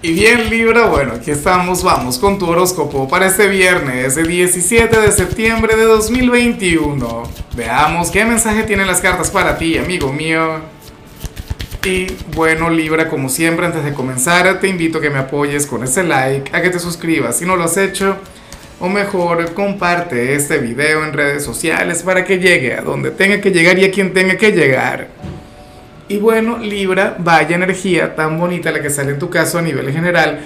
Y bien Libra, bueno, aquí estamos, vamos con tu horóscopo para este viernes, el 17 de septiembre de 2021. Veamos qué mensaje tienen las cartas para ti, amigo mío. Y bueno Libra, como siempre, antes de comenzar, te invito a que me apoyes con ese like, a que te suscribas si no lo has hecho, o mejor, comparte este video en redes sociales para que llegue a donde tenga que llegar y a quien tenga que llegar. Y bueno, Libra, vaya energía tan bonita la que sale en tu caso a nivel general.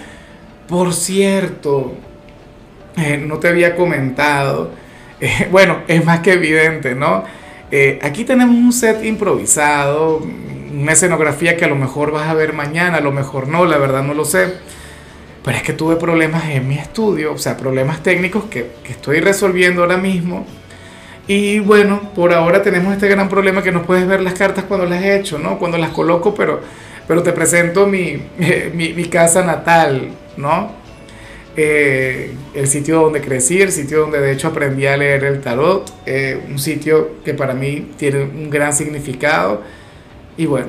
Por cierto, eh, no te había comentado, eh, bueno, es más que evidente, ¿no? Eh, aquí tenemos un set improvisado, una escenografía que a lo mejor vas a ver mañana, a lo mejor no, la verdad no lo sé. Pero es que tuve problemas en mi estudio, o sea, problemas técnicos que, que estoy resolviendo ahora mismo y bueno, por ahora tenemos este gran problema que no puedes ver las cartas cuando las he hecho, ¿no? Cuando las coloco, pero, pero te presento mi, mi, casa natal, ¿no? Eh, el sitio donde crecí, el sitio donde de hecho aprendí a leer el tarot, eh, un sitio que para mí tiene un gran significado. Y bueno,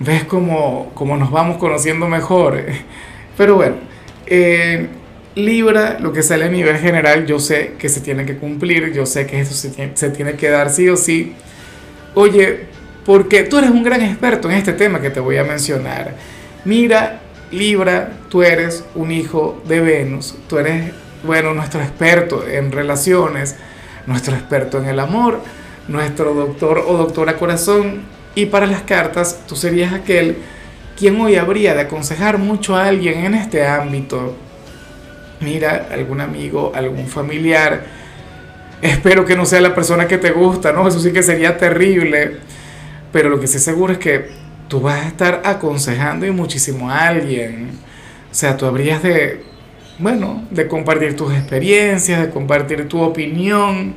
ves cómo, cómo nos vamos conociendo mejor. Pero bueno, eh, Libra, lo que sale a nivel general, yo sé que se tiene que cumplir, yo sé que eso se tiene, que dar sí o sí. Oye, porque tú eres un gran experto en este tema que te voy a mencionar. Mira, Libra, tú eres un hijo de Venus, tú eres, bueno, nuestro experto en relaciones, nuestro experto en el amor, nuestro doctor o doctora corazón. Y para las cartas, tú serías aquel quien hoy habría de aconsejar mucho a alguien en este ámbito mira, algún amigo, algún familiar, espero que no sea la persona que te gusta, ¿no? Eso sí que sería terrible, pero lo que sí seguro es que tú vas a estar aconsejando y muchísimo a alguien, o sea, tú habrías de, bueno, de compartir tus experiencias, de compartir tu opinión,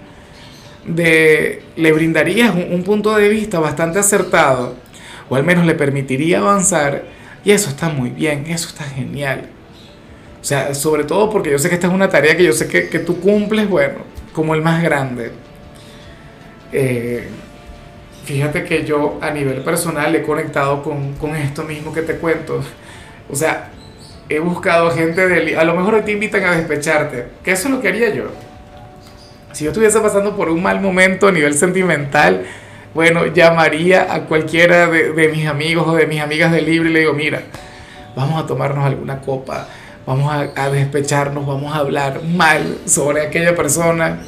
de, le brindarías un, un punto de vista bastante acertado, o al menos le permitiría avanzar, y eso está muy bien, eso está genial. O sea, sobre todo porque yo sé que esta es una tarea que yo sé que, que tú cumples, bueno, como el más grande. Eh, fíjate que yo a nivel personal he conectado con, con, esto mismo que te cuento. O sea, he buscado gente de... A lo mejor te invitan a despecharte, que eso es lo que haría yo. Si yo estuviese pasando por un mal momento a nivel sentimental, bueno, llamaría a cualquiera de, de mis amigos o de mis amigas del libro y le digo, mira, vamos a tomarnos alguna copa vamos a, despecharnos, vamos a hablar mal sobre aquella persona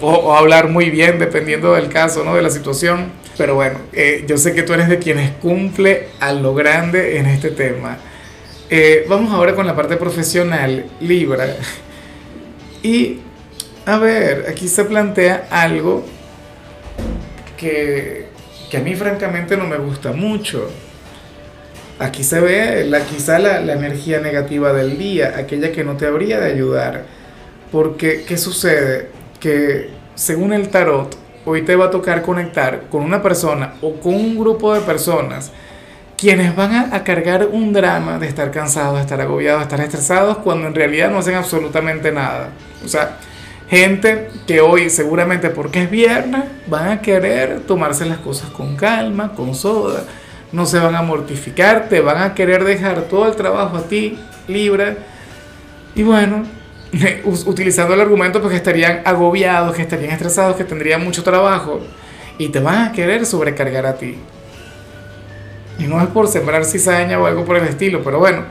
o, hablar muy bien dependiendo del caso, ¿no? de la situación. Pero bueno, eh, yo sé que tú eres de quienes cumple a lo grande en este tema. Eh, vamos ahora con la parte profesional, Libra. Y a ver, aquí se plantea algo que, que a mí francamente no me gusta mucho. Aquí se ve la, quizá la, la, energía negativa del día, aquella que no te habría de ayudar. Porque, ¿qué sucede? Que según el tarot, hoy te va a tocar conectar con una persona o con un grupo de personas quienes van a, a cargar un drama de estar cansados, de estar agobiados, de estar estresados, cuando en realidad no hacen absolutamente nada. O sea, gente que hoy seguramente porque es viernes van a querer tomarse las cosas con calma, con soda no se van a mortificar, te van a querer dejar todo el trabajo a ti, libre. Y bueno, utilizando el argumento porque estarían agobiados, que estarían estresados, que tendrían mucho trabajo y te van a querer sobrecargar a ti. Y no es por sembrar cizaña o algo por el estilo, pero bueno,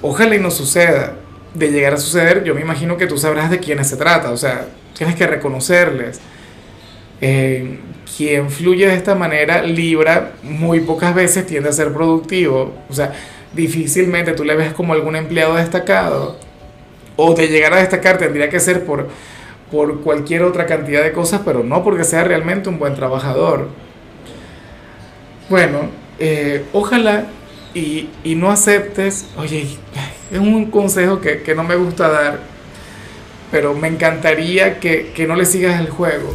ojalá y no suceda. De llegar a suceder, yo me imagino que tú sabrás de quiénes se trata, o sea, tienes que reconocerles. Eh, quien fluye de esta manera, Libra, muy pocas veces tiende a ser productivo. O sea, difícilmente tú le ves como algún empleado destacado. O de llegar a destacar tendría que ser por, por cualquier otra cantidad de cosas, pero no porque sea realmente un buen trabajador. Bueno, eh, ojalá y, y, no aceptes, oye, es un consejo que, que, no me gusta dar, pero me encantaría que, que no le sigas el juego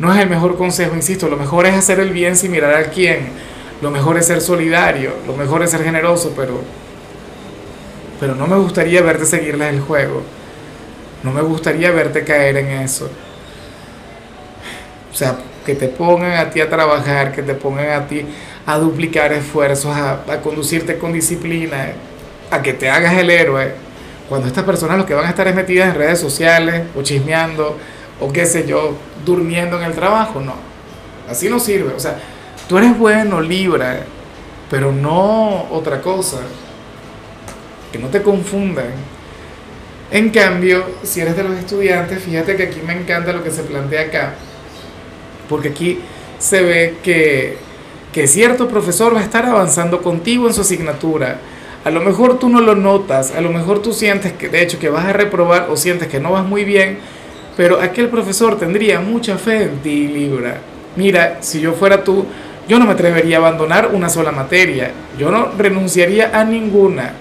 no es el mejor consejo, insisto, lo mejor es hacer el bien sin mirar a quién, lo mejor es ser solidario, lo mejor es ser generoso, pero, pero no me gustaría verte seguirles el juego, no me gustaría verte caer en eso. O sea, que te pongan a ti a trabajar, que te pongan a ti a duplicar esfuerzos, a, a conducirte con disciplina. a que te hagas el héroe, cuando estas personas lo que van a estar es metidas en redes sociales o chismeando o qué sé yo, durmiendo en el trabajo, no. Así no sirve. O sea, tú eres bueno, Libra, pero no otra cosa. Que no te confundan. En cambio, si eres de los estudiantes, fíjate que aquí me encanta lo que se plantea acá. Porque aquí se ve que, que cierto profesor va a estar avanzando contigo en su asignatura. A lo mejor tú no lo notas, a lo mejor tú sientes que de hecho que vas a reprobar o sientes que no vas muy bien, pero aquel profesor tendría mucha fe en ti, Libra. Mira, si yo fuera tú, yo no me atrevería a abandonar una sola materia, yo no renunciaría a ninguna,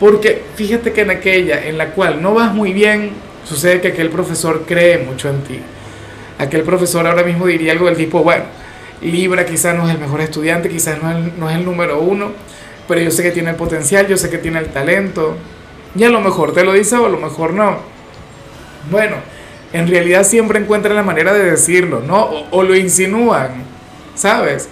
porque fíjate que en aquella en la cual no vas muy bien, sucede que aquel profesor cree mucho en ti. Aquel profesor ahora mismo diría algo del tipo, bueno, Libra quizás no es el mejor estudiante, quizás no es, el número uno, pero yo sé que tiene el potencial, yo sé que tiene el talento, y a lo mejor te lo dice o a lo mejor no. Bueno, en realidad siempre encuentran la manera de decirlo, ¿no? O, o, lo insinúan, ¿sabes?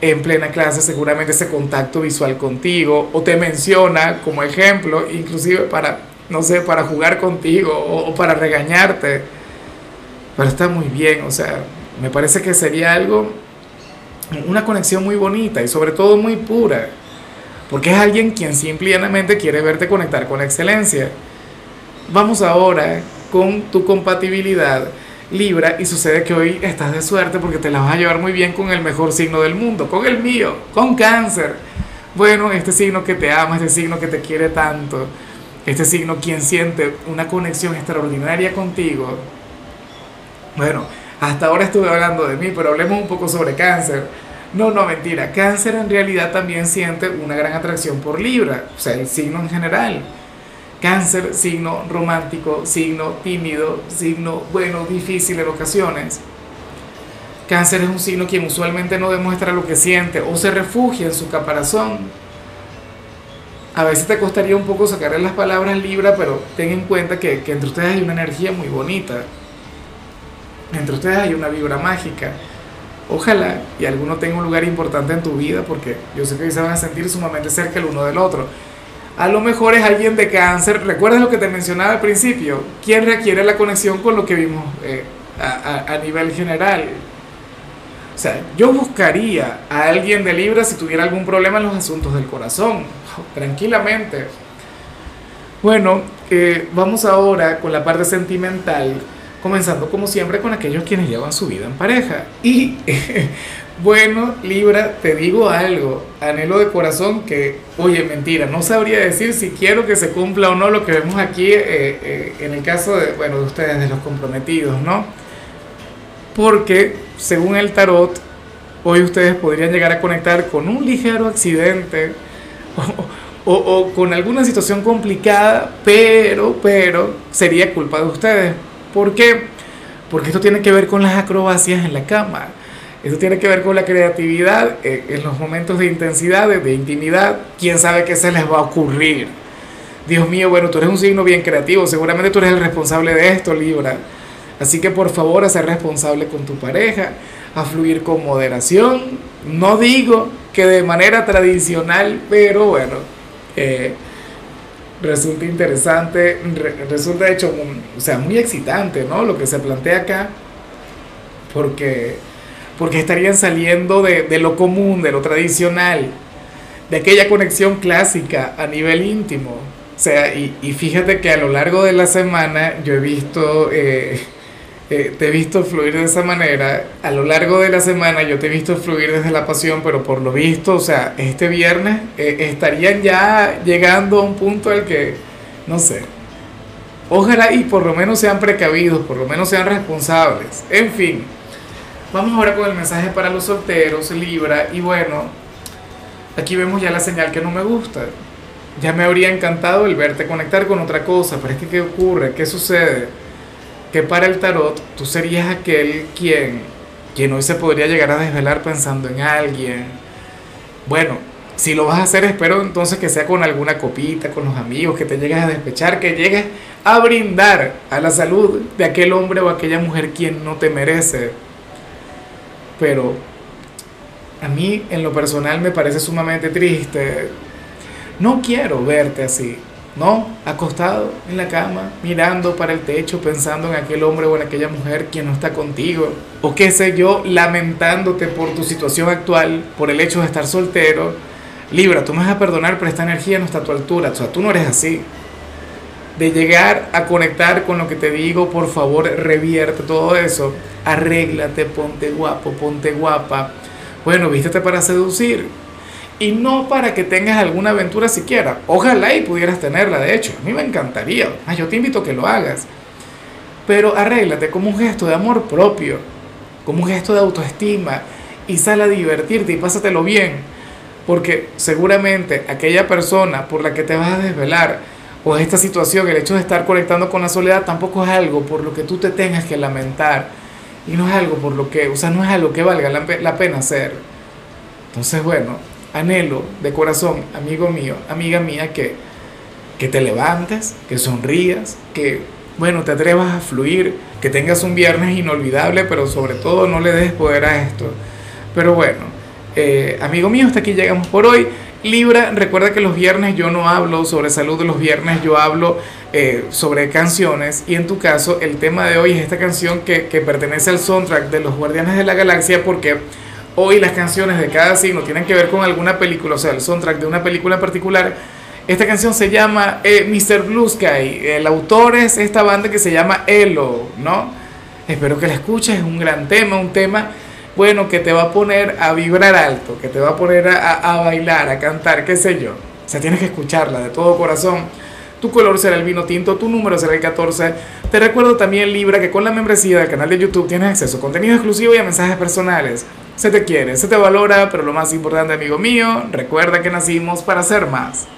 En plena clase seguramente ese contacto visual contigo, o te menciona como ejemplo, inclusive para, no sé, para jugar contigo o, o para regañarte. Pero está muy bien, o sea, me parece que sería algo, una conexión muy bonita y sobre todo muy pura, porque es alguien quien simplemente quiere verte conectar con la excelencia. Vamos ahora con tu compatibilidad Libra y sucede que hoy estás de suerte porque te la vas a llevar muy bien con el mejor signo del mundo, con el mío, con cáncer. Bueno, este signo que te ama, este signo que te quiere tanto, este signo quien siente una conexión extraordinaria contigo. Bueno, hasta ahora estuve hablando de mí, pero hablemos un poco sobre cáncer. No, no, mentira. Cáncer en realidad también siente una gran atracción por Libra, o sea, el signo en general. Cáncer, signo romántico, signo tímido, signo, bueno, difícil en ocasiones. Cáncer es un signo quien usualmente no demuestra lo que siente o se refugia en su caparazón. A veces te costaría un poco sacarle las palabras Libra, pero ten en cuenta que, entre ustedes hay una energía muy bonita. Entre ustedes hay una vibra mágica. Ojalá y alguno tenga un lugar importante en tu vida porque yo sé que se van a sentir sumamente cerca el uno del otro a lo mejor es alguien de cáncer. ¿Recuerdas lo que te mencionaba al principio? ¿Quién requiere la conexión con lo que vimos eh, a, nivel general? O sea, yo buscaría a alguien de Libra si tuviera algún problema en los asuntos del corazón, tranquilamente. Bueno, eh, vamos ahora con la parte sentimental, comenzando como siempre con aquellos quienes llevan su vida en pareja. Y Bueno, Libra, te digo algo, anhelo de corazón que, oye, mentira, no sabría decir si quiero que se cumpla o no lo que vemos aquí eh, eh, en el caso de, bueno, de ustedes, de los comprometidos, ¿no? Porque, según el tarot, hoy ustedes podrían llegar a conectar con un ligero accidente o, o, con alguna situación complicada, pero, pero, sería culpa de ustedes. ¿Por qué? Porque esto tiene que ver con las acrobacias en la cama eso tiene que ver con la creatividad eh, en los momentos de intensidad, de, intimidad. ¿Quién sabe qué se les va a ocurrir? Dios mío, bueno, tú eres un signo bien creativo. Seguramente tú eres el responsable de esto, Libra. Así que por favor, a ser responsable con tu pareja, a fluir con moderación. No digo que de manera tradicional, pero bueno, eh, resulta interesante, resulta de hecho, o sea, muy excitante, ¿no? Lo que se plantea acá, porque porque estarían saliendo de, lo común, de lo tradicional, de aquella conexión clásica a nivel íntimo. O sea, y, y fíjate que a lo largo de la semana yo he visto, eh, eh, te he visto fluir de esa manera, a lo largo de la semana yo te he visto fluir desde la pasión, pero por lo visto, o sea, este viernes eh, estarían ya llegando a un punto al que, no sé, ojalá y por lo menos sean precavidos, por lo menos sean responsables, en fin. Vamos ahora con el mensaje para los solteros, Libra, y bueno, aquí vemos ya la señal que no me gusta. Ya me habría encantado el verte conectar con otra cosa, pero es que ¿qué ocurre? ¿Qué sucede? Que para el tarot tú serías aquel quien, quien hoy se podría llegar a desvelar pensando en alguien. Bueno, si lo vas a hacer, espero entonces que sea con alguna copita, con los amigos, que te llegues a despechar, que llegues a brindar a la salud de aquel hombre o aquella mujer quien no te merece pero a mí en lo personal me parece sumamente triste. no quiero verte así, ¿no? Acostado en la cama, mirando para el techo, pensando en aquel hombre o en aquella mujer quien no está contigo, o qué sé yo, lamentándote por tu situación actual, por el hecho de estar soltero. Libra, tú me vas a perdonar, pero esta energía no está a tu altura, o sea, tú no eres así. De llegar a conectar con lo que te digo, por favor, revierte todo eso. Arréglate, ponte guapo, ponte guapa. Bueno, vístete para seducir y no para que tengas alguna aventura siquiera. Ojalá y pudieras tenerla, de hecho, a mí me encantaría. Ah, yo te invito a que lo hagas. Pero arréglate como un gesto de amor propio, como un gesto de autoestima y sal a divertirte y pásatelo bien. Porque seguramente aquella persona por la que te vas a desvelar o esta situación, el hecho de estar conectando con la soledad, tampoco es algo por lo que tú te tengas que lamentar. Y no es algo por lo que, o sea, no es algo que valga la, pena hacer. Entonces, bueno, anhelo de corazón, amigo mío, amiga mía, que, que te levantes, que sonrías, que, bueno, te atrevas a fluir, que tengas un viernes inolvidable, pero sobre todo no le des poder a esto. Pero bueno, eh, amigo mío, hasta aquí llegamos por hoy. Libra, recuerda que los viernes yo no hablo sobre salud, los viernes yo hablo eh, sobre canciones y en tu caso el tema de hoy es esta canción que, que pertenece al soundtrack de los Guardianes de la Galaxia porque hoy las canciones de cada signo tienen que ver con alguna película, o sea, el soundtrack de una película en particular. Esta canción se llama eh, Mr. Blue Sky. El autor es esta banda que se llama Elo, ¿no? Espero que la escuches, es un gran tema, un tema, bueno, que te va a poner a vibrar alto, que te va a poner a, a bailar, a cantar, qué sé yo. O sea, tienes que escucharla de todo corazón. Tu color será el vino tinto, tu número será el 14. Te recuerdo también, Libra, que con la membresía del canal de YouTube tienes acceso a contenido exclusivo y a mensajes personales. Se te quiere, se te valora, pero lo más importante, amigo mío, recuerda que nacimos para ser más.